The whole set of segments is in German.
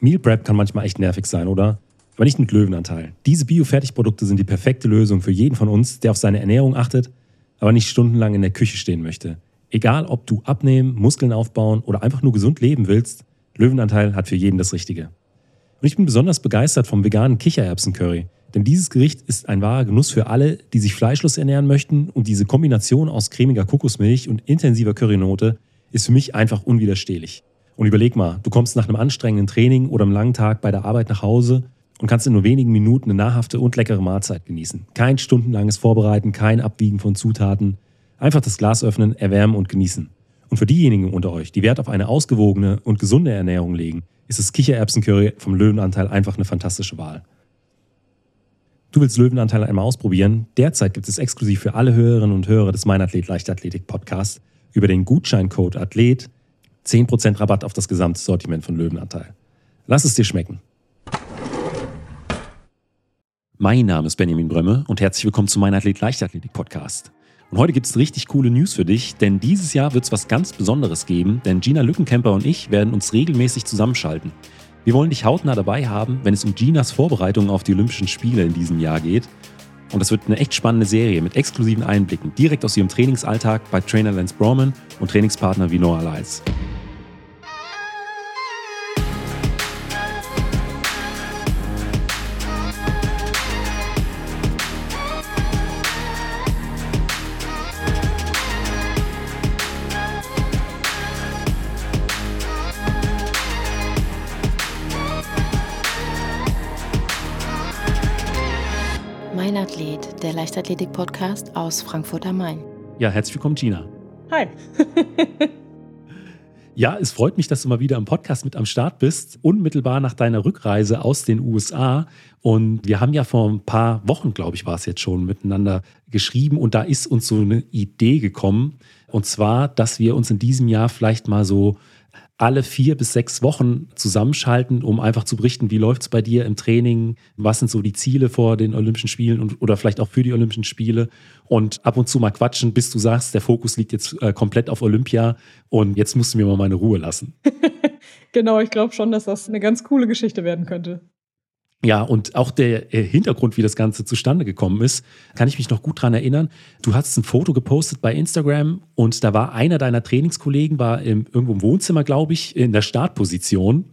Meal Prep kann manchmal echt nervig sein, oder? Aber nicht mit Löwenanteil. Diese Bio-Fertigprodukte sind die perfekte Lösung für jeden von uns, der auf seine Ernährung achtet, aber nicht stundenlang in der Küche stehen möchte. Egal, ob du abnehmen, Muskeln aufbauen oder einfach nur gesund leben willst, Löwenanteil hat für jeden das Richtige. Und ich bin besonders begeistert vom veganen Kichererbsen-Curry. Denn dieses Gericht ist ein wahrer Genuss für alle, die sich fleischlos ernähren möchten und diese Kombination aus cremiger Kokosmilch und intensiver Currynote ist für mich einfach unwiderstehlich. Und überleg mal, du kommst nach einem anstrengenden Training oder einem langen Tag bei der Arbeit nach Hause und kannst in nur wenigen Minuten eine nahrhafte und leckere Mahlzeit genießen. Kein stundenlanges Vorbereiten, kein Abwiegen von Zutaten. Einfach das Glas öffnen, erwärmen und genießen. Und für diejenigen unter euch, die Wert auf eine ausgewogene und gesunde Ernährung legen, ist das Kichererbsencurry vom Löwenanteil einfach eine fantastische Wahl. Du willst Löwenanteil einmal ausprobieren? Derzeit gibt es exklusiv für alle Hörerinnen und Hörer des Meinathlet Leichtathletik Podcasts über den Gutscheincode Athlet 10% Rabatt auf das gesamte Sortiment von Löwenanteil. Lass es dir schmecken. Mein Name ist Benjamin Brömme und herzlich willkommen zu Meinathlet Leichtathletik Podcast. Und heute gibt es richtig coole News für dich, denn dieses Jahr wird es was ganz Besonderes geben, denn Gina Lückenkämper und ich werden uns regelmäßig zusammenschalten. Wir wollen dich hautnah dabei haben, wenn es um Ginas Vorbereitungen auf die Olympischen Spiele in diesem Jahr geht. Und das wird eine echt spannende Serie mit exklusiven Einblicken direkt aus ihrem Trainingsalltag bei Trainer Lance Brorman und Trainingspartner wie Noah der Leichtathletik-Podcast aus Frankfurt am Main. Ja, herzlich willkommen, Gina. Hi. ja, es freut mich, dass du mal wieder im Podcast mit am Start bist, unmittelbar nach deiner Rückreise aus den USA. Und wir haben ja vor ein paar Wochen, glaube ich, war es jetzt schon, miteinander geschrieben und da ist uns so eine Idee gekommen. Und zwar, dass wir uns in diesem Jahr vielleicht mal so alle vier bis sechs Wochen zusammenschalten, um einfach zu berichten, wie läuft es bei dir im Training, was sind so die Ziele vor den Olympischen Spielen und, oder vielleicht auch für die Olympischen Spiele und ab und zu mal quatschen, bis du sagst, der Fokus liegt jetzt äh, komplett auf Olympia und jetzt musst du mir mal meine Ruhe lassen. genau, ich glaube schon, dass das eine ganz coole Geschichte werden könnte. Ja, und auch der äh, Hintergrund, wie das Ganze zustande gekommen ist, kann ich mich noch gut dran erinnern. Du hast ein Foto gepostet bei Instagram und da war einer deiner Trainingskollegen, war im, irgendwo im Wohnzimmer, glaube ich, in der Startposition.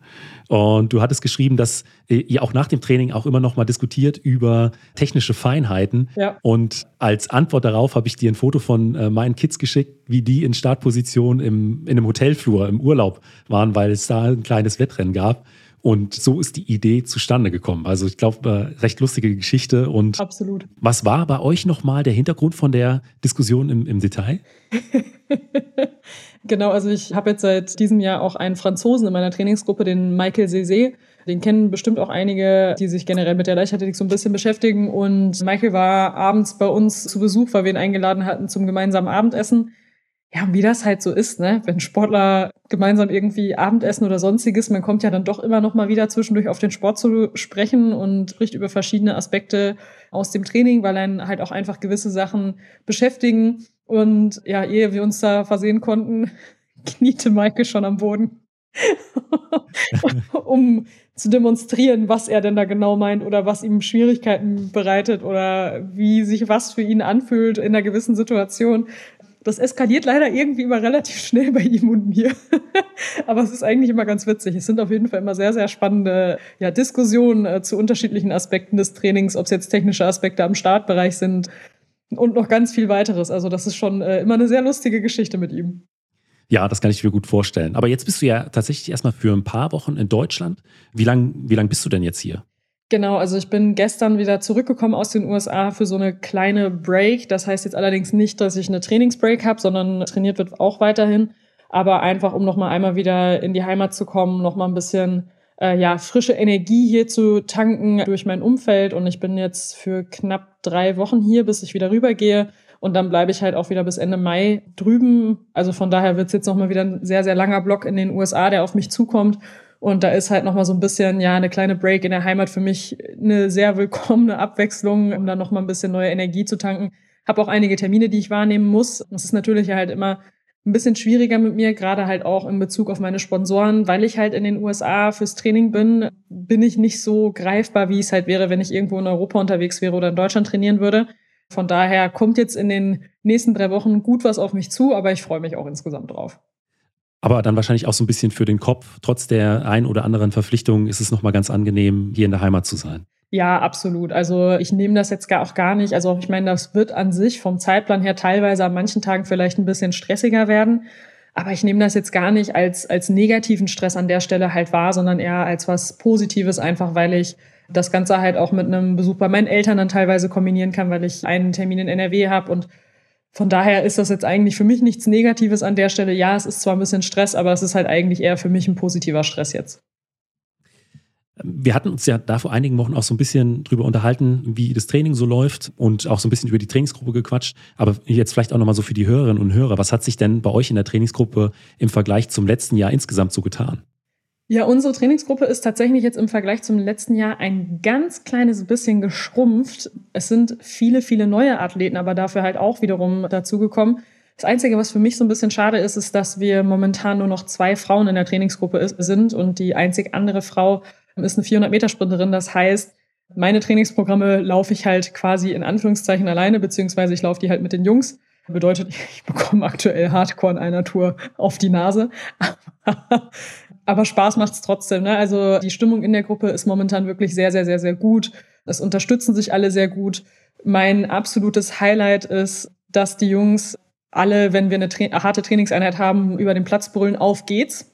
Und du hattest geschrieben, dass äh, ihr auch nach dem Training auch immer noch mal diskutiert über technische Feinheiten. Ja. Und als Antwort darauf habe ich dir ein Foto von äh, meinen Kids geschickt, wie die in Startposition im, in einem Hotelflur im Urlaub waren, weil es da ein kleines Wettrennen gab. Und so ist die Idee zustande gekommen. Also ich glaube, äh, recht lustige Geschichte. Und Absolut. Was war bei euch nochmal der Hintergrund von der Diskussion im, im Detail? genau, also ich habe jetzt seit diesem Jahr auch einen Franzosen in meiner Trainingsgruppe, den Michael Cézé. Den kennen bestimmt auch einige, die sich generell mit der Leichtathletik so ein bisschen beschäftigen. Und Michael war abends bei uns zu Besuch, weil wir ihn eingeladen hatten zum gemeinsamen Abendessen ja, wie das halt so ist, ne? Wenn Sportler gemeinsam irgendwie Abendessen oder sonstiges, man kommt ja dann doch immer noch mal wieder zwischendurch auf den Sport zu sprechen und spricht über verschiedene Aspekte aus dem Training, weil einen halt auch einfach gewisse Sachen beschäftigen. Und ja, ehe wir uns da versehen konnten, kniete Maike schon am Boden, um zu demonstrieren, was er denn da genau meint oder was ihm Schwierigkeiten bereitet oder wie sich was für ihn anfühlt in einer gewissen Situation das eskaliert leider irgendwie immer relativ schnell bei ihm und mir. Aber es ist eigentlich immer ganz witzig. Es sind auf jeden Fall immer sehr, sehr spannende ja, Diskussionen äh, zu unterschiedlichen Aspekten des Trainings, ob es jetzt technische Aspekte am Startbereich sind und noch ganz viel weiteres. Also das ist schon äh, immer eine sehr lustige Geschichte mit ihm. Ja, das kann ich mir gut vorstellen. Aber jetzt bist du ja tatsächlich erstmal für ein paar Wochen in Deutschland. Wie lange wie lang bist du denn jetzt hier? Genau, also ich bin gestern wieder zurückgekommen aus den USA für so eine kleine Break. Das heißt jetzt allerdings nicht, dass ich eine Trainingsbreak habe, sondern trainiert wird auch weiterhin. Aber einfach, um nochmal einmal wieder in die Heimat zu kommen, nochmal ein bisschen äh, ja, frische Energie hier zu tanken durch mein Umfeld. Und ich bin jetzt für knapp drei Wochen hier, bis ich wieder rübergehe. Und dann bleibe ich halt auch wieder bis Ende Mai drüben. Also von daher wird es jetzt nochmal wieder ein sehr, sehr langer Block in den USA, der auf mich zukommt. Und da ist halt nochmal so ein bisschen, ja, eine kleine Break in der Heimat für mich eine sehr willkommene Abwechslung, um dann nochmal ein bisschen neue Energie zu tanken. Habe auch einige Termine, die ich wahrnehmen muss. Das ist natürlich halt immer ein bisschen schwieriger mit mir, gerade halt auch in Bezug auf meine Sponsoren, weil ich halt in den USA fürs Training bin, bin ich nicht so greifbar, wie es halt wäre, wenn ich irgendwo in Europa unterwegs wäre oder in Deutschland trainieren würde. Von daher kommt jetzt in den nächsten drei Wochen gut was auf mich zu, aber ich freue mich auch insgesamt drauf. Aber dann wahrscheinlich auch so ein bisschen für den Kopf. Trotz der ein oder anderen Verpflichtung ist es nochmal ganz angenehm, hier in der Heimat zu sein. Ja, absolut. Also ich nehme das jetzt gar auch gar nicht. Also ich meine, das wird an sich vom Zeitplan her teilweise an manchen Tagen vielleicht ein bisschen stressiger werden. Aber ich nehme das jetzt gar nicht als, als negativen Stress an der Stelle halt wahr, sondern eher als was Positives, einfach weil ich das Ganze halt auch mit einem Besuch bei meinen Eltern dann teilweise kombinieren kann, weil ich einen Termin in NRW habe und von daher ist das jetzt eigentlich für mich nichts Negatives an der Stelle. Ja, es ist zwar ein bisschen Stress, aber es ist halt eigentlich eher für mich ein positiver Stress jetzt. Wir hatten uns ja da vor einigen Wochen auch so ein bisschen drüber unterhalten, wie das Training so läuft und auch so ein bisschen über die Trainingsgruppe gequatscht. Aber jetzt vielleicht auch nochmal so für die Hörerinnen und Hörer. Was hat sich denn bei euch in der Trainingsgruppe im Vergleich zum letzten Jahr insgesamt so getan? Ja, unsere Trainingsgruppe ist tatsächlich jetzt im Vergleich zum letzten Jahr ein ganz kleines bisschen geschrumpft. Es sind viele, viele neue Athleten, aber dafür halt auch wiederum dazugekommen. Das Einzige, was für mich so ein bisschen schade ist, ist, dass wir momentan nur noch zwei Frauen in der Trainingsgruppe sind und die einzig andere Frau ist eine 400-Meter-Sprinterin. Das heißt, meine Trainingsprogramme laufe ich halt quasi in Anführungszeichen alleine, beziehungsweise ich laufe die halt mit den Jungs. Bedeutet, ich bekomme aktuell Hardcore in einer Tour auf die Nase. Aber Spaß macht's trotzdem. Ne? Also die Stimmung in der Gruppe ist momentan wirklich sehr, sehr, sehr, sehr gut. Es unterstützen sich alle sehr gut. Mein absolutes Highlight ist, dass die Jungs alle, wenn wir eine Tra harte Trainingseinheit haben, über den Platz brüllen, auf geht's.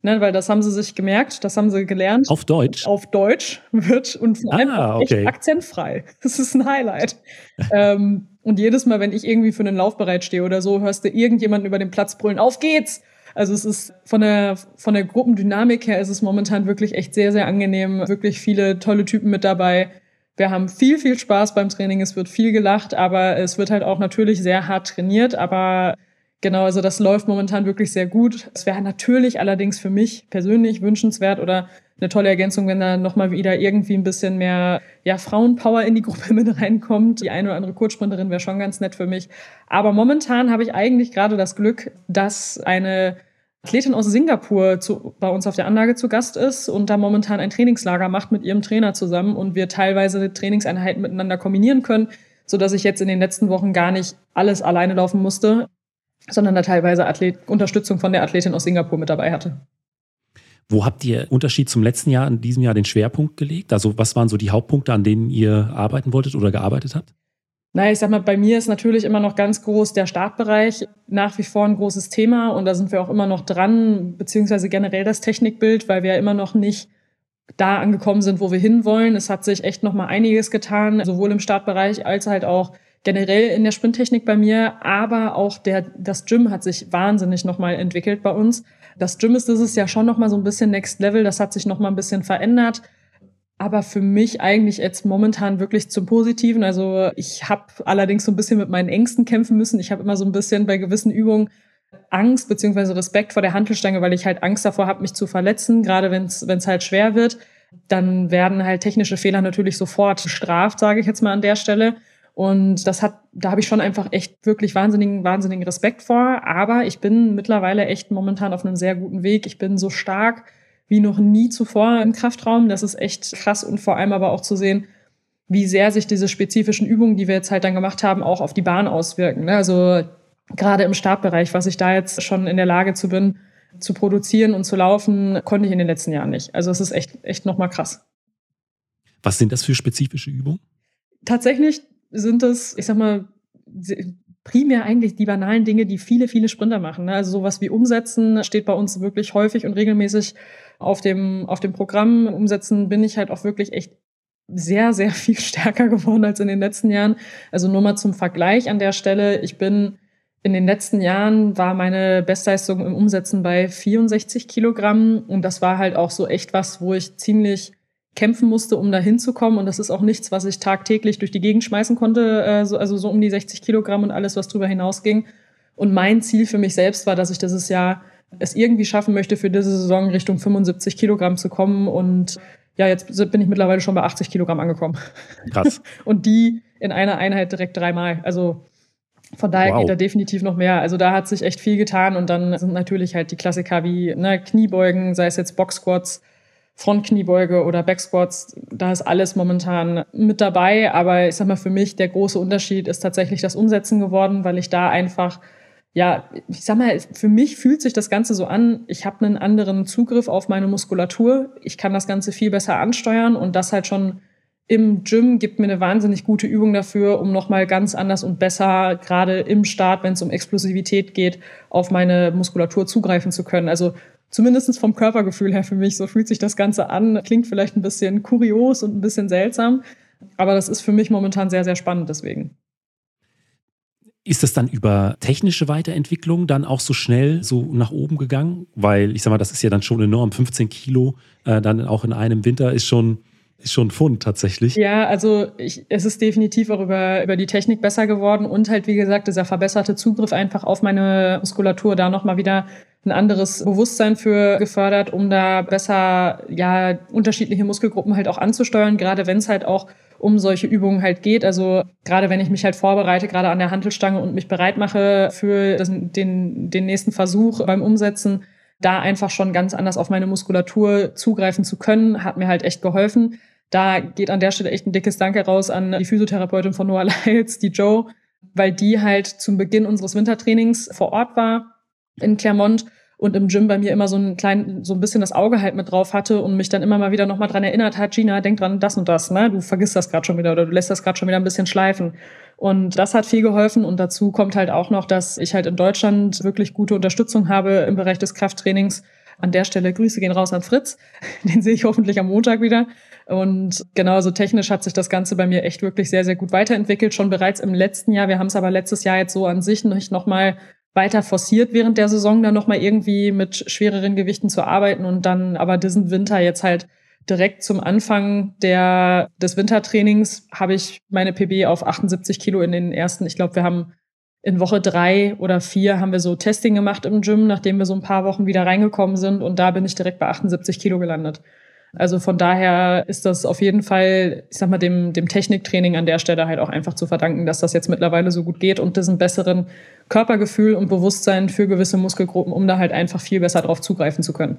Ne, weil das haben sie sich gemerkt, das haben sie gelernt. Auf Deutsch? Auf Deutsch wird und vor allem ah, okay. echt akzentfrei. Das ist ein Highlight. ähm, und jedes Mal, wenn ich irgendwie für einen Lauf bereitstehe oder so, hörst du irgendjemanden über den Platz brüllen, auf geht's! Also es ist von der, von der Gruppendynamik her ist es momentan wirklich echt sehr, sehr angenehm. Wirklich viele tolle Typen mit dabei. Wir haben viel, viel Spaß beim Training. Es wird viel gelacht, aber es wird halt auch natürlich sehr hart trainiert. Aber Genau, also das läuft momentan wirklich sehr gut. Es wäre natürlich allerdings für mich persönlich wünschenswert oder eine tolle Ergänzung, wenn da nochmal wieder irgendwie ein bisschen mehr ja, Frauenpower in die Gruppe mit reinkommt. Die eine oder andere Kurzsprinterin wäre schon ganz nett für mich. Aber momentan habe ich eigentlich gerade das Glück, dass eine Athletin aus Singapur zu, bei uns auf der Anlage zu Gast ist und da momentan ein Trainingslager macht mit ihrem Trainer zusammen und wir teilweise Trainingseinheiten miteinander kombinieren können, so dass ich jetzt in den letzten Wochen gar nicht alles alleine laufen musste sondern da teilweise Athlet Unterstützung von der Athletin aus Singapur mit dabei hatte. Wo habt ihr Unterschied zum letzten Jahr in diesem Jahr den Schwerpunkt gelegt? Also was waren so die Hauptpunkte, an denen ihr arbeiten wolltet oder gearbeitet habt? Naja, ich sag mal, bei mir ist natürlich immer noch ganz groß der Startbereich nach wie vor ein großes Thema und da sind wir auch immer noch dran, beziehungsweise generell das Technikbild, weil wir ja immer noch nicht da angekommen sind, wo wir hinwollen. Es hat sich echt noch mal einiges getan, sowohl im Startbereich als halt auch generell in der Sprinttechnik bei mir, aber auch der, das Gym hat sich wahnsinnig nochmal entwickelt bei uns. Das Gym ist dieses Jahr schon nochmal so ein bisschen Next Level, das hat sich nochmal ein bisschen verändert. Aber für mich eigentlich jetzt momentan wirklich zum Positiven. Also ich habe allerdings so ein bisschen mit meinen Ängsten kämpfen müssen. Ich habe immer so ein bisschen bei gewissen Übungen Angst beziehungsweise Respekt vor der Handelstange, weil ich halt Angst davor habe, mich zu verletzen, gerade wenn es halt schwer wird. Dann werden halt technische Fehler natürlich sofort bestraft, sage ich jetzt mal an der Stelle. Und das hat, da habe ich schon einfach echt wirklich wahnsinnigen, wahnsinnigen Respekt vor. Aber ich bin mittlerweile echt momentan auf einem sehr guten Weg. Ich bin so stark wie noch nie zuvor im Kraftraum. Das ist echt krass und vor allem aber auch zu sehen, wie sehr sich diese spezifischen Übungen, die wir jetzt halt dann gemacht haben, auch auf die Bahn auswirken. Ne? Also gerade im Startbereich, was ich da jetzt schon in der Lage zu bin, zu produzieren und zu laufen, konnte ich in den letzten Jahren nicht. Also es ist echt, echt nochmal krass. Was sind das für spezifische Übungen? Tatsächlich sind es, ich sag mal, primär eigentlich die banalen Dinge, die viele, viele Sprinter machen. Ne? Also sowas wie Umsetzen steht bei uns wirklich häufig und regelmäßig auf dem, auf dem Programm. Umsetzen bin ich halt auch wirklich echt sehr, sehr viel stärker geworden als in den letzten Jahren. Also nur mal zum Vergleich an der Stelle. Ich bin in den letzten Jahren war meine Bestleistung im Umsetzen bei 64 Kilogramm und das war halt auch so echt was, wo ich ziemlich kämpfen musste, um da hinzukommen. Und das ist auch nichts, was ich tagtäglich durch die Gegend schmeißen konnte, äh, so, also so um die 60 Kilogramm und alles, was drüber hinausging. Und mein Ziel für mich selbst war, dass ich dieses Jahr es irgendwie schaffen möchte, für diese Saison Richtung 75 Kilogramm zu kommen. Und ja, jetzt bin ich mittlerweile schon bei 80 Kilogramm angekommen. Krass. und die in einer Einheit direkt dreimal. Also Von daher wow. geht da definitiv noch mehr. Also da hat sich echt viel getan und dann sind natürlich halt die Klassiker wie ne, Kniebeugen, sei es jetzt Box-Squats, Frontkniebeuge oder Backsquats, da ist alles momentan mit dabei. Aber ich sag mal, für mich der große Unterschied ist tatsächlich das Umsetzen geworden, weil ich da einfach, ja, ich sag mal, für mich fühlt sich das Ganze so an, ich habe einen anderen Zugriff auf meine Muskulatur. Ich kann das Ganze viel besser ansteuern und das halt schon im Gym gibt mir eine wahnsinnig gute Übung dafür, um nochmal ganz anders und besser, gerade im Start, wenn es um Explosivität geht, auf meine Muskulatur zugreifen zu können. Also zumindest vom Körpergefühl her für mich, so fühlt sich das Ganze an. Klingt vielleicht ein bisschen kurios und ein bisschen seltsam, aber das ist für mich momentan sehr, sehr spannend deswegen. Ist das dann über technische Weiterentwicklung dann auch so schnell so nach oben gegangen? Weil ich sag mal, das ist ja dann schon enorm. 15 Kilo äh, dann auch in einem Winter ist schon, ist schon ein Fund tatsächlich. Ja, also ich, es ist definitiv auch über, über die Technik besser geworden und halt, wie gesagt, dieser verbesserte Zugriff einfach auf meine Muskulatur da nochmal wieder ein anderes Bewusstsein für gefördert, um da besser ja unterschiedliche Muskelgruppen halt auch anzusteuern, gerade wenn es halt auch um solche Übungen halt geht. Also gerade wenn ich mich halt vorbereite, gerade an der Handelstange und mich bereit mache für das, den, den nächsten Versuch beim Umsetzen, da einfach schon ganz anders auf meine Muskulatur zugreifen zu können, hat mir halt echt geholfen. Da geht an der Stelle echt ein dickes Danke raus an die Physiotherapeutin von Noah Lyles, die Joe, weil die halt zum Beginn unseres Wintertrainings vor Ort war in Clermont und im Gym bei mir immer so ein klein, so ein bisschen das Auge halt mit drauf hatte und mich dann immer mal wieder nochmal dran erinnert hat, Gina, denk dran, das und das, ne? Du vergisst das gerade schon wieder oder du lässt das gerade schon wieder ein bisschen schleifen. Und das hat viel geholfen und dazu kommt halt auch noch, dass ich halt in Deutschland wirklich gute Unterstützung habe im Bereich des Krafttrainings. An der Stelle Grüße gehen raus an Fritz. Den sehe ich hoffentlich am Montag wieder. Und genauso technisch hat sich das Ganze bei mir echt wirklich sehr, sehr gut weiterentwickelt. Schon bereits im letzten Jahr. Wir haben es aber letztes Jahr jetzt so an sich nicht nochmal weiter forciert während der Saison dann nochmal irgendwie mit schwereren Gewichten zu arbeiten und dann aber diesen Winter jetzt halt direkt zum Anfang der, des Wintertrainings habe ich meine PB auf 78 Kilo in den ersten, ich glaube, wir haben in Woche drei oder vier haben wir so Testing gemacht im Gym, nachdem wir so ein paar Wochen wieder reingekommen sind und da bin ich direkt bei 78 Kilo gelandet. Also von daher ist das auf jeden Fall, ich sag mal, dem, dem Techniktraining an der Stelle halt auch einfach zu verdanken, dass das jetzt mittlerweile so gut geht und diesen besseren Körpergefühl und Bewusstsein für gewisse Muskelgruppen, um da halt einfach viel besser drauf zugreifen zu können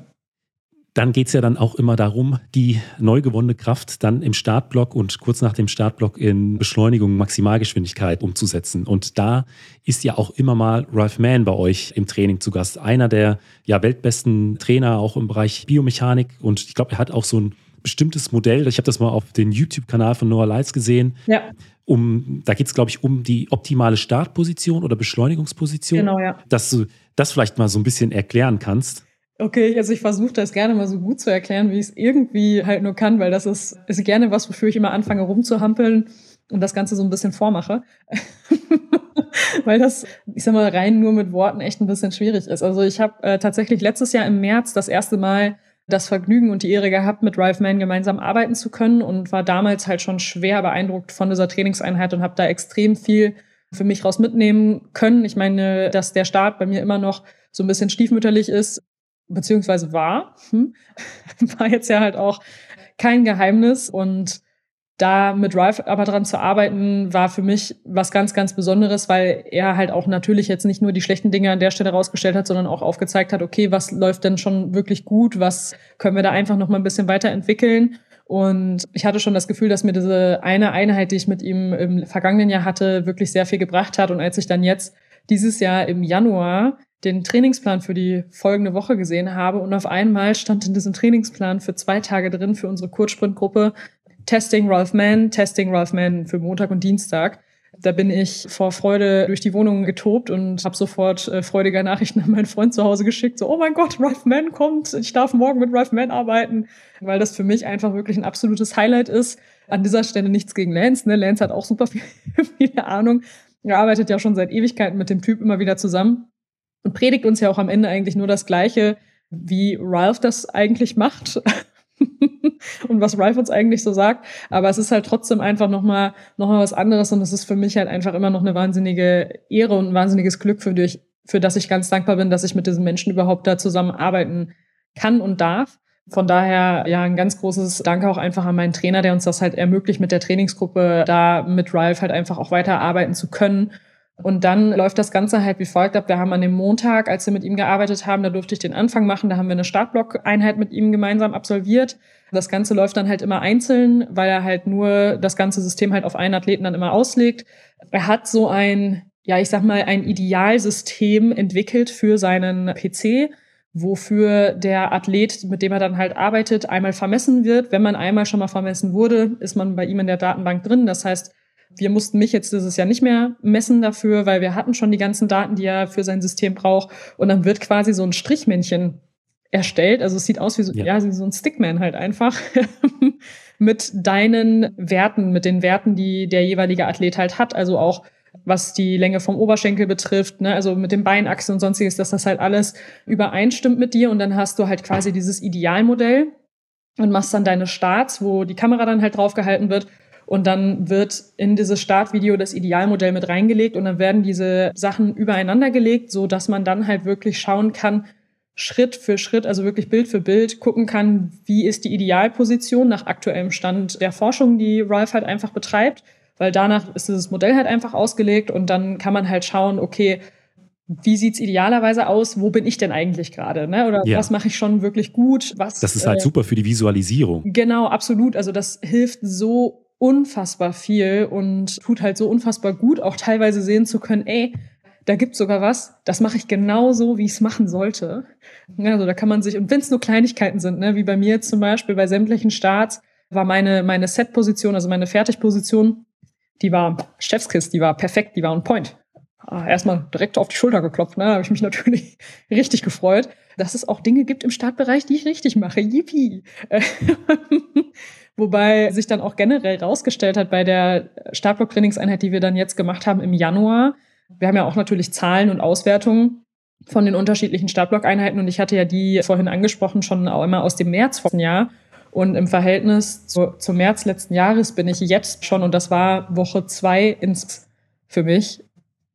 dann geht es ja dann auch immer darum, die neu gewonnene Kraft dann im Startblock und kurz nach dem Startblock in Beschleunigung, Maximalgeschwindigkeit umzusetzen. Und da ist ja auch immer mal Ralph Mann bei euch im Training zu Gast. Einer der ja weltbesten Trainer auch im Bereich Biomechanik. Und ich glaube, er hat auch so ein bestimmtes Modell. Ich habe das mal auf den YouTube-Kanal von Noah Lights gesehen. Ja. Um, da geht es, glaube ich, um die optimale Startposition oder Beschleunigungsposition. Genau, ja. Dass du das vielleicht mal so ein bisschen erklären kannst. Okay, also ich versuche das gerne mal so gut zu erklären, wie ich es irgendwie halt nur kann, weil das ist, ist gerne was, wofür ich immer anfange rumzuhampeln und das Ganze so ein bisschen vormache. weil das, ich sag mal, rein nur mit Worten echt ein bisschen schwierig ist. Also ich habe äh, tatsächlich letztes Jahr im März das erste Mal das Vergnügen und die Ehre gehabt, mit Ralph Mann gemeinsam arbeiten zu können und war damals halt schon schwer beeindruckt von dieser Trainingseinheit und habe da extrem viel für mich raus mitnehmen können. Ich meine, dass der Start bei mir immer noch so ein bisschen stiefmütterlich ist, beziehungsweise war, hm, war jetzt ja halt auch kein Geheimnis und da mit Ralph aber dran zu arbeiten, war für mich was ganz, ganz Besonderes, weil er halt auch natürlich jetzt nicht nur die schlechten Dinge an der Stelle rausgestellt hat, sondern auch aufgezeigt hat, okay, was läuft denn schon wirklich gut, was können wir da einfach noch mal ein bisschen weiterentwickeln. Und ich hatte schon das Gefühl, dass mir diese eine Einheit, die ich mit ihm im vergangenen Jahr hatte, wirklich sehr viel gebracht hat. Und als ich dann jetzt dieses Jahr im Januar den Trainingsplan für die folgende Woche gesehen habe und auf einmal stand in diesem Trainingsplan für zwei Tage drin für unsere Kurzsprintgruppe Testing Ralph Mann, Testing Ralph Mann für Montag und Dienstag. Da bin ich vor Freude durch die Wohnung getobt und habe sofort äh, freudige Nachrichten an meinen Freund zu Hause geschickt. So, oh mein Gott, Ralph Mann kommt, ich darf morgen mit Ralph Mann arbeiten, weil das für mich einfach wirklich ein absolutes Highlight ist. An dieser Stelle nichts gegen Lance. Ne? Lance hat auch super viel, viel Ahnung. Er arbeitet ja schon seit Ewigkeiten mit dem Typ immer wieder zusammen und predigt uns ja auch am Ende eigentlich nur das Gleiche, wie Ralph das eigentlich macht. und was Ralph uns eigentlich so sagt. Aber es ist halt trotzdem einfach nochmal noch mal was anderes und es ist für mich halt einfach immer noch eine wahnsinnige Ehre und ein wahnsinniges Glück, für, dich, für das ich ganz dankbar bin, dass ich mit diesen Menschen überhaupt da zusammenarbeiten kann und darf. Von daher ja ein ganz großes Danke auch einfach an meinen Trainer, der uns das halt ermöglicht, mit der Trainingsgruppe da mit Ralph halt einfach auch weiterarbeiten zu können Und dann läuft das Ganze halt wie folgt ab. Wir haben an dem Montag, als wir mit ihm gearbeitet haben, da durfte ich den Anfang machen. Da haben wir eine Startblock-Einheit mit ihm gemeinsam absolviert. Das Ganze läuft dann halt immer einzeln, weil er halt nur das ganze System halt auf einen Athleten dann immer auslegt. Er hat so ein, ja, ich sag mal, ein Idealsystem entwickelt für seinen PC, wofür der Athlet, mit dem er dann halt arbeitet, einmal vermessen wird. Wenn man einmal schon mal vermessen wurde, ist man bei ihm in der Datenbank drin. Das heißt, wir mussten mich jetzt dieses Jahr nicht mehr messen dafür, weil wir hatten schon die ganzen Daten, die er für sein System braucht. Und dann wird quasi so ein Strichmännchen erstellt. Also es sieht aus wie so, ja. ja so ein Stickman halt einfach. mit deinen Werten, mit den Werten, die der jeweilige Athlet halt hat. Also auch was die Länge vom Oberschenkel betrifft, ne? also mit den Beinachsen und sonstiges, dass das halt alles übereinstimmt mit dir. Und dann hast du halt quasi dieses Idealmodell und machst dann deine Starts, wo die Kamera dann halt draufgehalten wird und dann wird in dieses Startvideo das Idealmodell mit reingelegt und dann werden diese Sachen übereinander gelegt, so dass man dann halt wirklich schauen kann, Schritt für Schritt, also wirklich Bild für Bild gucken kann, wie ist die Idealposition nach aktuellem Stand der Forschung, die Ralph halt einfach betreibt, weil danach ist dieses Modell halt einfach ausgelegt und dann kann man halt schauen, okay, wie sieht's idealerweise aus? Wo bin ich denn eigentlich gerade? Ne? Oder ja. was mache ich schon wirklich gut? Was, das ist halt äh, super für die Visualisierung. Genau, absolut. Also das hilft so unfassbar viel und tut halt so unfassbar gut, auch teilweise sehen zu können, ey, da gibt's sogar was, das mache ich genau so, wie ich es machen sollte. Also da kann man sich, und wenn es nur Kleinigkeiten sind, ne, wie bei mir zum Beispiel bei sämtlichen Starts, war meine, meine Set-Position, also meine Fertigposition, die war Chefskiss, die war perfekt, die war on point. Ah, erstmal direkt auf die Schulter geklopft, ne? Da habe ich mich natürlich richtig gefreut, dass es auch Dinge gibt im Startbereich, die ich richtig mache. Yippie! Wobei sich dann auch generell rausgestellt hat bei der Startblock-Trainingseinheit, die wir dann jetzt gemacht haben im Januar. Wir haben ja auch natürlich Zahlen und Auswertungen von den unterschiedlichen Startblock-Einheiten und ich hatte ja die vorhin angesprochen schon auch immer aus dem März vor Jahr. Und im Verhältnis zu, zum März letzten Jahres bin ich jetzt schon, und das war Woche zwei ins, für mich,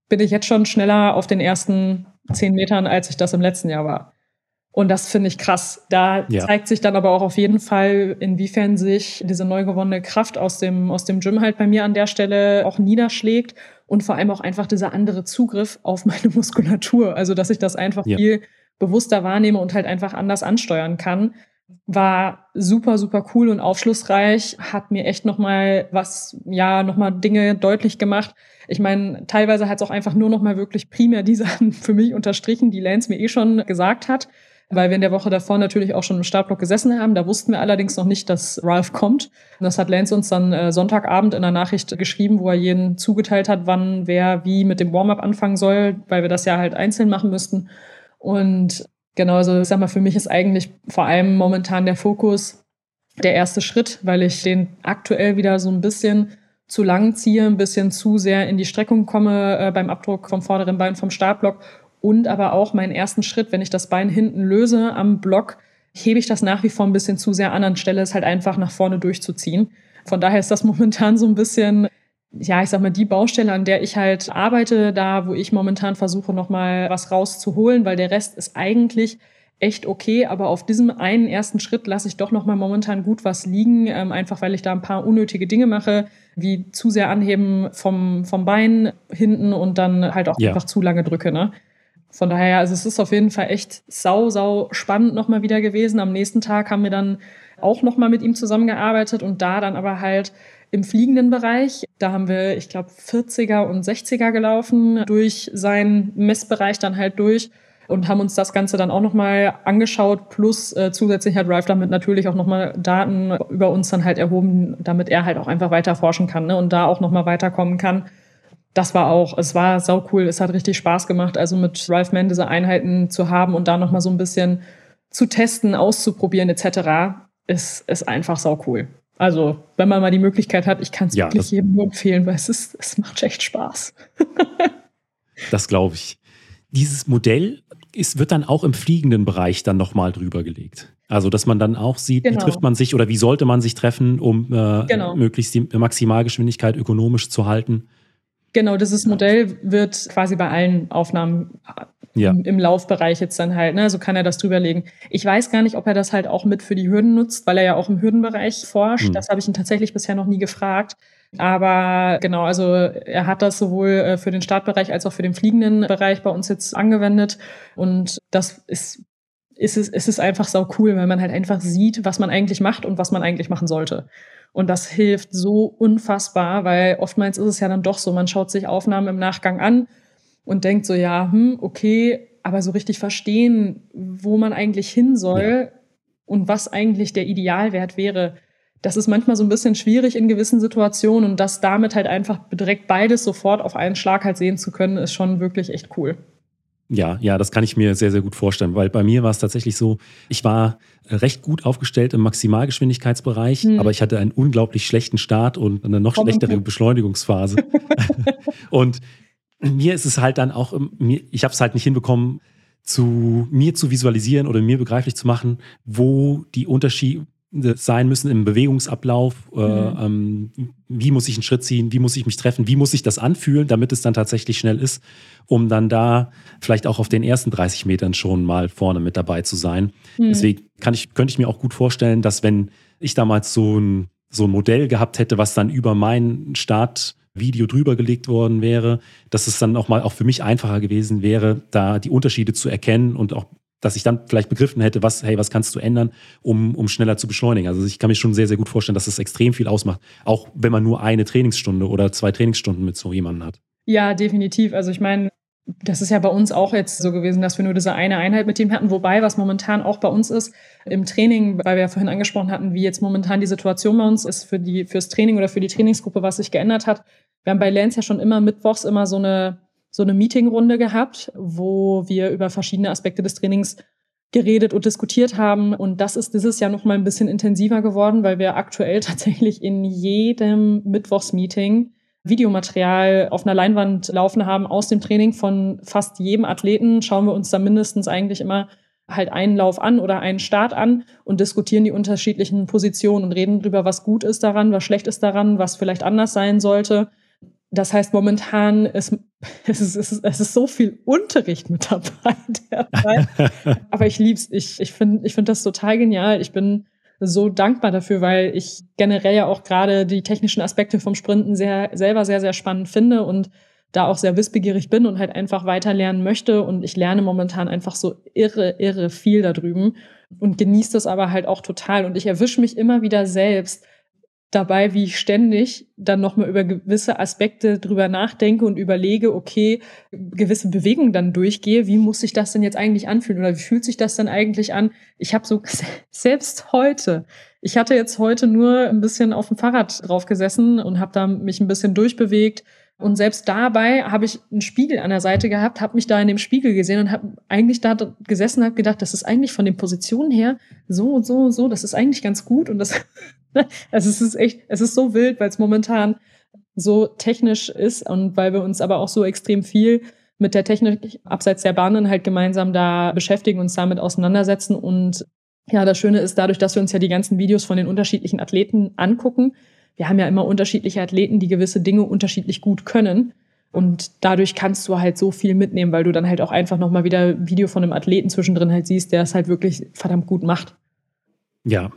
bin ich jetzt schon schneller auf den ersten zehn Metern, als ich das im letzten Jahr war. Und das finde ich krass. Da ja. zeigt sich dann aber auch auf jeden Fall, inwiefern sich diese neu gewonnene Kraft aus dem, aus dem Gym halt bei mir an der Stelle auch niederschlägt und vor allem auch einfach dieser andere Zugriff auf meine Muskulatur. Also, dass ich das einfach ja. viel bewusster wahrnehme und halt einfach anders ansteuern kann. War super, super cool und aufschlussreich, hat mir echt nochmal was, ja, nochmal Dinge deutlich gemacht. Ich meine, teilweise hat es auch einfach nur nochmal wirklich primär die Sachen für mich unterstrichen, die Lance mir eh schon gesagt hat weil wir in der Woche davor natürlich auch schon im Startblock gesessen haben. Da wussten wir allerdings noch nicht, dass Ralph kommt. Das hat Lance uns dann äh, Sonntagabend in der Nachricht geschrieben, wo er jeden zugeteilt hat, wann wer wie mit dem Warm-up anfangen soll, weil wir das ja halt einzeln machen müssten. Und genau, also ich sag mal, für mich ist eigentlich vor allem momentan der Fokus der erste Schritt, weil ich den aktuell wieder so ein bisschen zu lang ziehe, ein bisschen zu sehr in die Streckung komme äh, beim Abdruck vom vorderen Bein vom Startblock und aber auch meinen ersten Schritt, wenn ich das Bein hinten löse am Block, hebe ich das nach wie vor ein bisschen zu sehr an, anstelle es halt einfach nach vorne durchzuziehen. Von daher ist das momentan so ein bisschen, ja, ich sag mal, die Baustelle, an der ich halt arbeite, da, wo ich momentan versuche, nochmal was rauszuholen, weil der Rest ist eigentlich echt okay, aber auf diesem einen ersten Schritt lasse ich doch nochmal momentan gut was liegen, ähm, einfach weil ich da ein paar unnötige Dinge mache, wie zu sehr anheben vom, vom Bein hinten und dann halt auch ja. einfach zu lange drücke, ne? Von daher, also es ist auf jeden Fall echt sau, sau spannend nochmal wieder gewesen. Am nächsten Tag haben wir dann auch nochmal mit ihm zusammengearbeitet und da dann aber halt im fliegenden Bereich. Da haben wir, ich glaube, 40er und 60er gelaufen, durch seinen Messbereich dann halt durch und haben uns das Ganze dann auch nochmal angeschaut. Plus äh, zusätzlich hat Rive damit natürlich auch nochmal Daten über uns dann halt erhoben, damit er halt auch einfach weiter forschen kann ne, und da auch nochmal weiterkommen kann das war auch, es war sau cool, es hat richtig Spaß gemacht, also mit Ralph Mann diese Einheiten zu haben und da nochmal so ein bisschen zu testen, auszuprobieren etc. ist, ist einfach sau cool. Also, wenn man mal die Möglichkeit hat, ich kann es ja, wirklich jedem nur empfehlen, weil es ist, es macht echt Spaß. das glaube ich. Dieses Modell ist, wird dann auch im fliegenden Bereich dann nochmal drüber gelegt. Also, dass man dann auch sieht, genau. wie trifft man sich oder wie sollte man sich treffen, um äh, genau. möglichst die Maximalgeschwindigkeit ökonomisch zu halten. Genau, dieses Modell wird quasi bei allen Aufnahmen ja. im, im, Laufbereich jetzt dann halt, ne, so kann er das drüberlegen. Ich weiß gar nicht, ob er das halt auch mit für die Hürden nutzt, weil er ja auch im Hürdenbereich forscht. Mhm. Das habe ich ihn tatsächlich bisher noch nie gefragt. Aber genau, also er hat das sowohl äh, für den Startbereich als auch für den fliegenden Bereich bei uns jetzt angewendet. Und das ist, ist es, ist es einfach sau cool, weil man halt einfach sieht, was man eigentlich macht und was man eigentlich machen sollte. Und das hilft so unfassbar, weil oftmals ist es ja dann doch so, man schaut sich Aufnahmen im Nachgang an und denkt so, ja, hm, okay, aber so richtig verstehen, wo man eigentlich hin soll ja. und was eigentlich der Idealwert wäre, das ist manchmal so ein bisschen schwierig in gewissen Situationen und das damit halt einfach direkt beides sofort auf einen Schlag halt sehen zu können, ist schon wirklich echt cool. Ja, ja, das kann ich mir sehr, sehr gut vorstellen, weil bei mir war es tatsächlich so, ich war recht gut aufgestellt im Maximalgeschwindigkeitsbereich, mhm. aber ich hatte einen unglaublich schlechten Start und eine noch schlechtere Beschleunigungsphase. und mir ist es halt dann auch, ich habe es halt nicht hinbekommen, zu mir zu visualisieren oder mir begreiflich zu machen, wo die Unterschiede, sein müssen im Bewegungsablauf. Äh, mhm. ähm, wie muss ich einen Schritt ziehen? Wie muss ich mich treffen? Wie muss ich das anfühlen, damit es dann tatsächlich schnell ist, um dann da vielleicht auch auf den ersten 30 Metern schon mal vorne mit dabei zu sein. Mhm. Deswegen kann ich, könnte ich mir auch gut vorstellen, dass wenn ich damals so ein, so ein Modell gehabt hätte, was dann über meinen Startvideo drüber gelegt worden wäre, dass es dann auch mal auch für mich einfacher gewesen wäre, da die Unterschiede zu erkennen und auch dass ich dann vielleicht begriffen hätte, was, hey, was kannst du ändern, um, um schneller zu beschleunigen. Also ich kann mir schon sehr, sehr gut vorstellen, dass das extrem viel ausmacht, auch wenn man nur eine Trainingsstunde oder zwei Trainingsstunden mit so jemandem hat. Ja, definitiv. Also ich meine, das ist ja bei uns auch jetzt so gewesen, dass wir nur diese eine Einheit mit ihm hatten. Wobei, was momentan auch bei uns ist, im Training, weil wir ja vorhin angesprochen hatten, wie jetzt momentan die Situation bei uns ist für die, fürs Training oder für die Trainingsgruppe, was sich geändert hat. Wir haben bei Lance ja schon immer mittwochs immer so eine, so eine Meetingrunde gehabt, wo wir über verschiedene Aspekte des Trainings geredet und diskutiert haben. Und das ist dieses Jahr noch mal ein bisschen intensiver geworden, weil wir aktuell tatsächlich in jedem Mittwochsmeeting Videomaterial auf einer Leinwand laufen haben aus dem Training von fast jedem Athleten. Schauen wir uns da mindestens eigentlich immer halt einen Lauf an oder einen Start an und diskutieren die unterschiedlichen Positionen und reden darüber, was gut ist daran, was schlecht ist daran, was vielleicht anders sein sollte. Das heißt, momentan ist es, ist, es, ist, es ist so viel Unterricht mit dabei derzeit. Aber ich lieb's. Ich, ich finde ich find das total genial. Ich bin so dankbar dafür, weil ich generell ja auch gerade die technischen Aspekte vom Sprinten sehr, selber sehr, sehr spannend finde und da auch sehr wissbegierig bin und halt einfach weiter lernen möchte. Und ich lerne momentan einfach so irre, irre viel da drüben und genieße das aber halt auch total. Und ich erwische mich immer wieder selbst, dabei, wie ich ständig dann nochmal über gewisse Aspekte drüber nachdenke und überlege, okay, gewisse Bewegungen dann durchgehe, wie muss sich das denn jetzt eigentlich anfühlen oder wie fühlt sich das dann eigentlich an? Ich habe so selbst heute, ich hatte jetzt heute nur ein bisschen auf dem Fahrrad drauf gesessen und habe da mich ein bisschen durchbewegt. Und selbst dabei habe ich einen Spiegel an der Seite gehabt, habe mich da in dem Spiegel gesehen und habe eigentlich da gesessen und habe gedacht, das ist eigentlich von den Positionen her so und so und so, das ist eigentlich ganz gut und das also es ist echt, es ist so wild, weil es momentan so technisch ist und weil wir uns aber auch so extrem viel mit der Technik abseits der Bahnen halt gemeinsam da beschäftigen, uns damit auseinandersetzen. Und ja, das Schöne ist dadurch, dass wir uns ja die ganzen Videos von den unterschiedlichen Athleten angucken. Wir haben ja immer unterschiedliche Athleten, die gewisse Dinge unterschiedlich gut können. Und dadurch kannst du halt so viel mitnehmen, weil du dann halt auch einfach nochmal wieder Video von einem Athleten zwischendrin halt siehst, der es halt wirklich verdammt gut macht. Ja,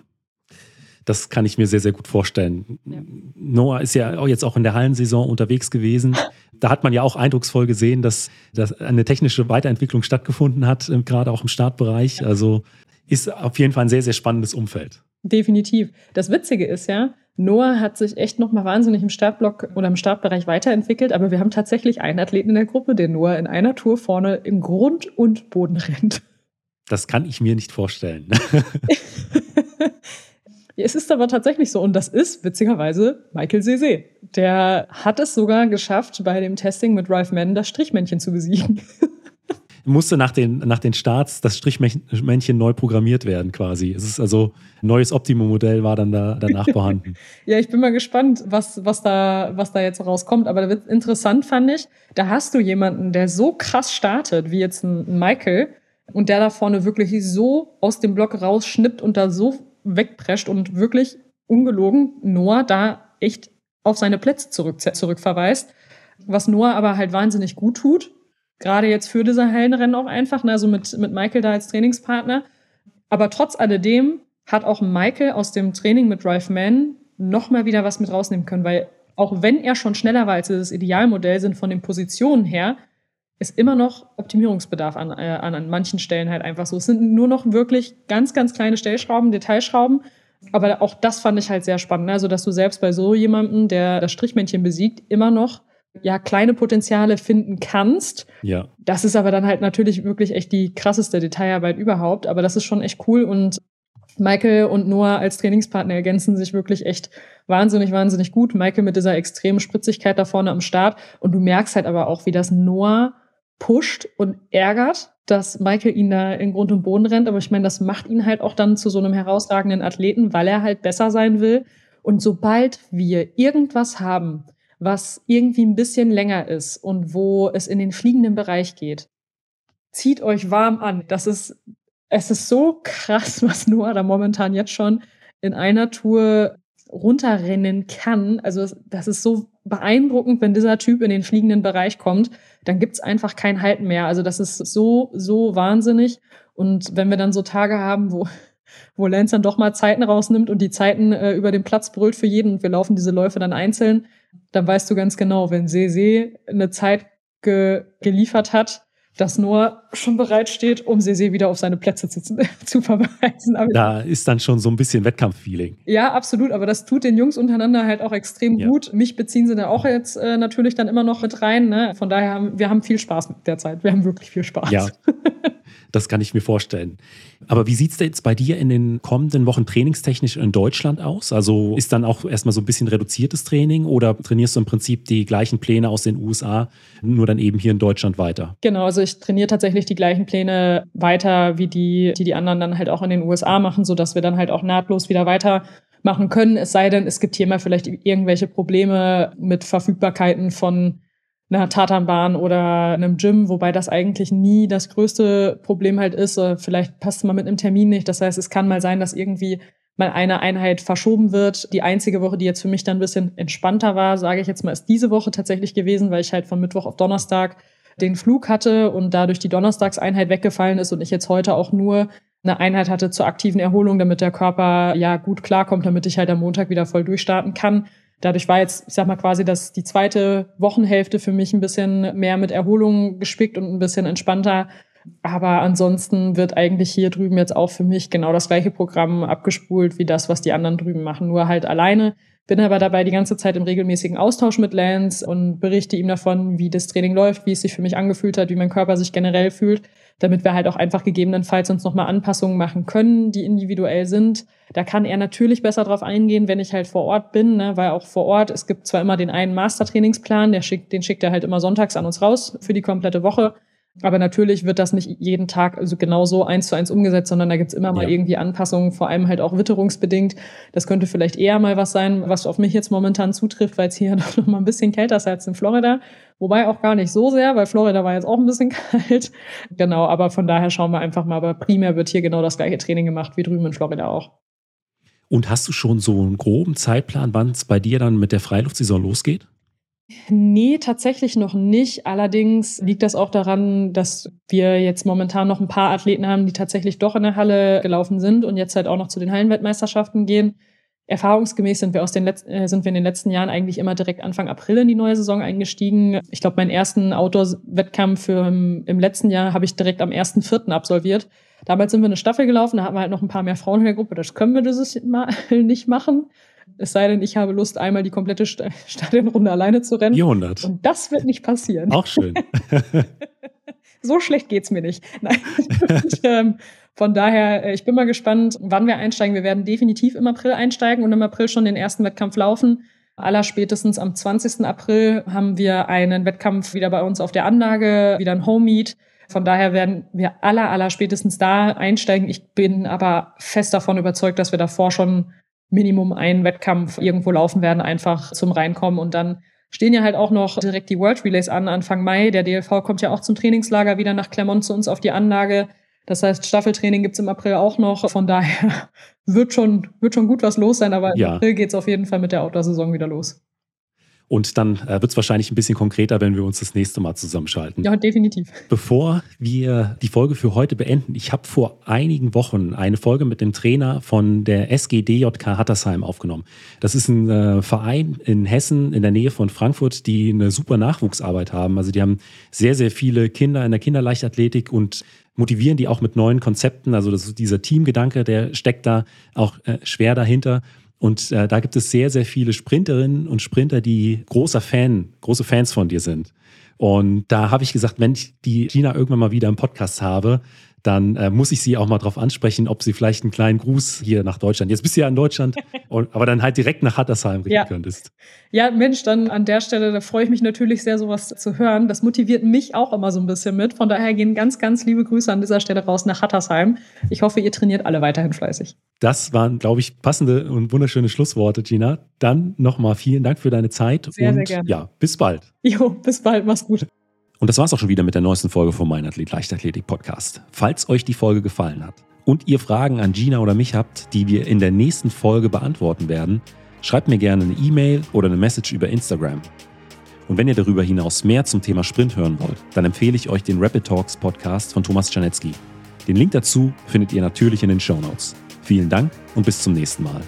das kann ich mir sehr, sehr gut vorstellen. Ja. Noah ist ja jetzt auch in der Hallensaison unterwegs gewesen. Da hat man ja auch eindrucksvoll gesehen, dass, dass eine technische Weiterentwicklung stattgefunden hat, äh, gerade auch im Startbereich. Also ist auf jeden Fall ein sehr, sehr spannendes Umfeld. Definitiv. Das Witzige ist ja, Noah hat sich echt nochmal wahnsinnig im Startblock oder im Startbereich weiterentwickelt, aber wir haben tatsächlich einen Athleten in der Gruppe, der Noah in einer Tour vorne im Grund und Boden rennt. Das kann ich mir nicht vorstellen. Es ist aber tatsächlich so und das ist witzigerweise Michael Sese. Der hat es sogar geschafft, bei dem Testing mit Ralph Mann das Strichmännchen zu besiegen. Musste nach den, nach den Starts das Strichmännchen neu programmiert werden quasi. Es ist also ein neues Optimum-Modell war dann da, danach vorhanden. ja, ich bin mal gespannt, was, was, da, was da jetzt rauskommt. Aber interessant fand ich, da hast du jemanden, der so krass startet, wie jetzt ein Michael, und der da vorne wirklich so aus dem Block rausschnippt und da so wegprescht und wirklich ungelogen Noah da echt auf seine Plätze zurück, zurückverweist. Was Noah aber halt wahnsinnig gut tut. Gerade jetzt für diese Hellenrennen auch einfach, ne, also mit, mit Michael da als Trainingspartner. Aber trotz alledem hat auch Michael aus dem Training mit Drive Man noch mal wieder was mit rausnehmen können, weil auch wenn er schon schneller war als das Idealmodell, sind von den Positionen her, ist immer noch Optimierungsbedarf an, äh, an, an manchen Stellen halt einfach so. Es sind nur noch wirklich ganz, ganz kleine Stellschrauben, Detailschrauben. Aber auch das fand ich halt sehr spannend. Also, dass du selbst bei so jemandem, der das Strichmännchen besiegt, immer noch ja kleine Potenziale finden kannst. Ja. Das ist aber dann halt natürlich wirklich echt die krasseste Detailarbeit überhaupt. Aber das ist schon echt cool und Michael und Noah als Trainingspartner ergänzen sich wirklich echt wahnsinnig, wahnsinnig gut. Michael mit dieser extremen Spritzigkeit da vorne am Start. Und du merkst halt aber auch, wie das Noah pusht und ärgert, dass Michael ihn da in Grund und Boden rennt. Aber ich meine, das macht ihn halt auch dann zu so einem herausragenden Athleten, weil er halt besser sein will. Und sobald wir irgendwas haben, was irgendwie ein bisschen länger ist und wo es in den fliegenden Bereich geht, zieht euch warm an. Das ist, es ist so krass, was Noah da momentan jetzt schon in einer Tour runterrennen kann. Also das ist so beeindruckend, wenn dieser Typ in den fliegenden Bereich kommt, dann gibt's einfach kein Halten mehr. Also das ist so, so wahnsinnig. Und wenn wir dann so Tage haben, wo, wo Lance dann doch mal Zeiten rausnimmt und die Zeiten äh, über den Platz brüllt für jeden und wir laufen diese Läufe dann einzeln, dann weißt du ganz genau, wenn Sese eine Zeit ge geliefert hat, dass Noah schon bereit steht, um Sese wieder auf seine Plätze zu, zu verweisen. Aber da ist dann schon so ein bisschen Wettkampffeeling. Ja, absolut. Aber das tut den Jungs untereinander halt auch extrem ja. gut. Mich beziehen sie da auch jetzt äh, natürlich dann immer noch mit rein. Ne? Von daher haben wir haben viel Spaß mit der Zeit. Wir haben wirklich viel Spaß. Ja. Das kann ich mir vorstellen. Aber wie sieht es jetzt bei dir in den kommenden Wochen trainingstechnisch in Deutschland aus? Also ist dann auch erstmal so ein bisschen reduziertes Training oder trainierst du im Prinzip die gleichen Pläne aus den USA, nur dann eben hier in Deutschland weiter? Genau, also ich trainiere tatsächlich die gleichen Pläne weiter, wie die, die die anderen dann halt auch in den USA machen, sodass wir dann halt auch nahtlos wieder weiter machen können. Es sei denn, es gibt hier mal vielleicht irgendwelche Probleme mit Verfügbarkeiten von einer Tatanbahn oder einem Gym, wobei das eigentlich nie das größte Problem halt ist. Vielleicht passt mal mit einem Termin nicht. Das heißt, es kann mal sein, dass irgendwie mal eine Einheit verschoben wird. Die einzige Woche, die jetzt für mich dann ein bisschen entspannter war, sage ich jetzt mal, ist diese Woche tatsächlich gewesen, weil ich halt von Mittwoch auf Donnerstag den Flug hatte und dadurch die Donnerstagseinheit weggefallen ist und ich jetzt heute auch nur eine Einheit hatte zur aktiven Erholung, damit der Körper ja gut klarkommt, damit ich halt am Montag wieder voll durchstarten kann. Dadurch war jetzt, ich sag mal quasi, dass die zweite Wochenhälfte für mich ein bisschen mehr mit Erholung gespickt und ein bisschen entspannter. Aber ansonsten wird eigentlich hier drüben jetzt auch für mich genau das gleiche Programm abgespult wie das, was die anderen drüben machen, nur halt alleine. Bin aber dabei die ganze Zeit im regelmäßigen Austausch mit Lance und berichte ihm davon, wie das Training läuft, wie es sich für mich angefühlt hat, wie mein Körper sich generell fühlt damit wir halt auch einfach gegebenenfalls uns nochmal Anpassungen machen können, die individuell sind. Da kann er natürlich besser drauf eingehen, wenn ich halt vor Ort bin, ne? weil auch vor Ort, es gibt zwar immer den einen Mastertrainingsplan, der schickt, den schickt er halt immer sonntags an uns raus für die komplette Woche. Aber natürlich wird das nicht jeden Tag also genau so eins zu eins umgesetzt, sondern da gibt's immer mal ja. irgendwie Anpassungen, vor allem halt auch witterungsbedingt. Das könnte vielleicht eher mal was sein, was auf mich jetzt momentan zutrifft, weil es hier noch mal ein bisschen kälter ist als in Florida. Wobei auch gar nicht so sehr, weil Florida war jetzt auch ein bisschen kalt. Genau, aber von daher schauen wir einfach mal. Aber primär wird hier genau das gleiche Training gemacht wie drüben in Florida auch. Und hast du schon so einen groben Zeitplan, wann es bei dir dann mit der Freiluftsaison losgeht? Nee, tatsächlich noch nicht. Allerdings liegt das auch daran, dass wir jetzt momentan noch ein paar Athleten haben, die tatsächlich doch in der Halle gelaufen sind und jetzt halt auch noch zu den Hallenweltmeisterschaften gehen. Erfahrungsgemäß sind wir aus den letzten, äh, sind wir in den letzten Jahren eigentlich immer direkt Anfang April in die neue Saison eingestiegen. Ich glaube, meinen ersten Outdoor-Wettkampf im, im letzten Jahr habe ich direkt am 1.4. absolviert. Damals sind wir eine Staffel gelaufen, da hatten wir halt noch ein paar mehr Frauen in der Gruppe. Das können wir dieses Mal nicht machen. Es sei denn, ich habe Lust, einmal die komplette Stadionrunde alleine zu rennen. 400. Und das wird nicht passieren. Auch schön. so schlecht geht's mir nicht. Nein. Und, ähm, von daher, äh, ich bin mal gespannt, wann wir einsteigen. Wir werden definitiv im April einsteigen und im April schon den ersten Wettkampf laufen. Allerspätestens am 20. April haben wir einen Wettkampf wieder bei uns auf der Anlage, wieder ein Home Meet. Von daher werden wir aller, aller spätestens da einsteigen. Ich bin aber fest davon überzeugt, dass wir davor schon Minimum einen Wettkampf irgendwo laufen werden, einfach zum Reinkommen. Und dann stehen ja halt auch noch direkt die World Relays an, Anfang Mai. Der DLV kommt ja auch zum Trainingslager wieder nach Clermont zu uns auf die Anlage. Das heißt, Staffeltraining gibt's im April auch noch. Von daher wird schon, wird schon gut was los sein, aber ja. im April geht's auf jeden Fall mit der Outdoor-Saison wieder los. Und dann äh, wird es wahrscheinlich ein bisschen konkreter, wenn wir uns das nächste Mal zusammenschalten. Ja, definitiv. Bevor wir die Folge für heute beenden, ich habe vor einigen Wochen eine Folge mit dem Trainer von der SGDJK Hattersheim aufgenommen. Das ist ein äh, Verein in Hessen in der Nähe von Frankfurt, die eine super Nachwuchsarbeit haben. Also die haben sehr, sehr viele Kinder in der Kinderleichtathletik und motivieren die auch mit neuen Konzepten. Also das, dieser Teamgedanke, der steckt da auch äh, schwer dahinter. Und äh, da gibt es sehr, sehr viele Sprinterinnen und Sprinter, die großer Fan, große Fans von dir sind. Und da habe ich gesagt, wenn ich die Gina irgendwann mal wieder im Podcast habe, dann äh, muss ich sie auch mal darauf ansprechen, ob sie vielleicht einen kleinen Gruß hier nach Deutschland, jetzt bist du ja in Deutschland, und, aber dann halt direkt nach Hattersheim richten Ja. könntest. Ja, Mensch, dann an der Stelle, da freue ich mich natürlich sehr, sowas zu hören. Das motiviert mich auch immer so ein bisschen mit. Von daher gehen ganz, ganz liebe Grüße an dieser Stelle raus nach Hattersheim. Ich hoffe, ihr trainiert alle weiterhin fleißig. Das waren, glaube ich, passende und wunderschöne Schlussworte, Gina. Dann nochmal vielen Dank für deine Zeit Sehr, und sehr gerne. ja, bis bald. Jo, bis bald, mach's gut. Und das war's auch schon wieder mit der neuesten Folge vom Mein Athlet Leichtathletik Podcast. Falls euch die Folge gefallen hat und ihr Fragen an Gina oder mich habt, die wir in der nächsten Folge beantworten werden, schreibt mir gerne eine E-Mail oder eine Message über Instagram. Und wenn ihr darüber hinaus mehr zum Thema Sprint hören wollt, dann empfehle ich euch den Rapid Talks Podcast von Thomas Czarnecki. Den Link dazu findet ihr natürlich in den Show Notes. Vielen Dank und bis zum nächsten Mal.